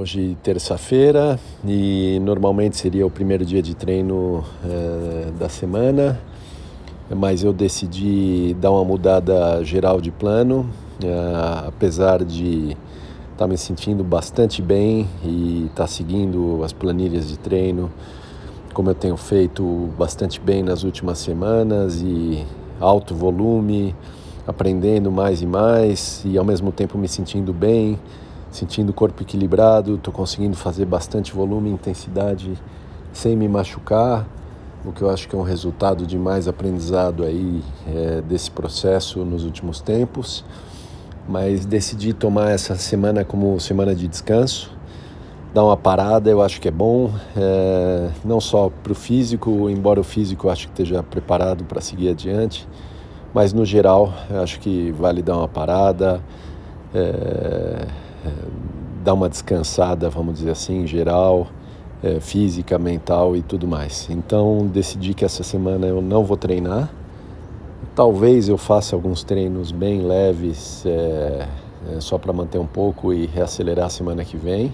Hoje terça-feira e normalmente seria o primeiro dia de treino é, da semana, mas eu decidi dar uma mudada geral de plano, é, apesar de estar tá me sentindo bastante bem e estar tá seguindo as planilhas de treino como eu tenho feito bastante bem nas últimas semanas e alto volume, aprendendo mais e mais e ao mesmo tempo me sentindo bem sentindo o corpo equilibrado, estou conseguindo fazer bastante volume e intensidade sem me machucar, o que eu acho que é um resultado de mais aprendizado aí é, desse processo nos últimos tempos. Mas decidi tomar essa semana como semana de descanso, dar uma parada, eu acho que é bom, é, não só para o físico, embora o físico eu acho que esteja preparado para seguir adiante, mas no geral eu acho que vale dar uma parada. É, dar uma descansada, vamos dizer assim, geral, é, física, mental e tudo mais. Então decidi que essa semana eu não vou treinar. Talvez eu faça alguns treinos bem leves, é, é, só para manter um pouco e reacelerar a semana que vem.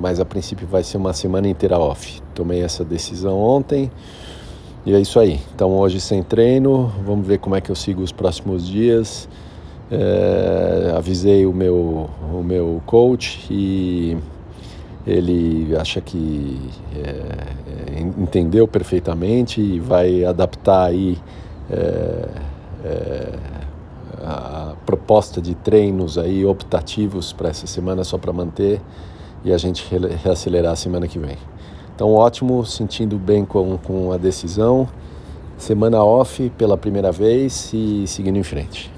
Mas a princípio vai ser uma semana inteira off. Tomei essa decisão ontem e é isso aí. Então hoje sem treino, vamos ver como é que eu sigo os próximos dias. É, avisei o meu, o meu coach e ele acha que é, entendeu perfeitamente e vai adaptar aí é a proposta de treinos aí optativos para essa semana só para manter e a gente reacelerar a semana que vem. Então ótimo, sentindo bem com, com a decisão, semana off pela primeira vez e seguindo em frente.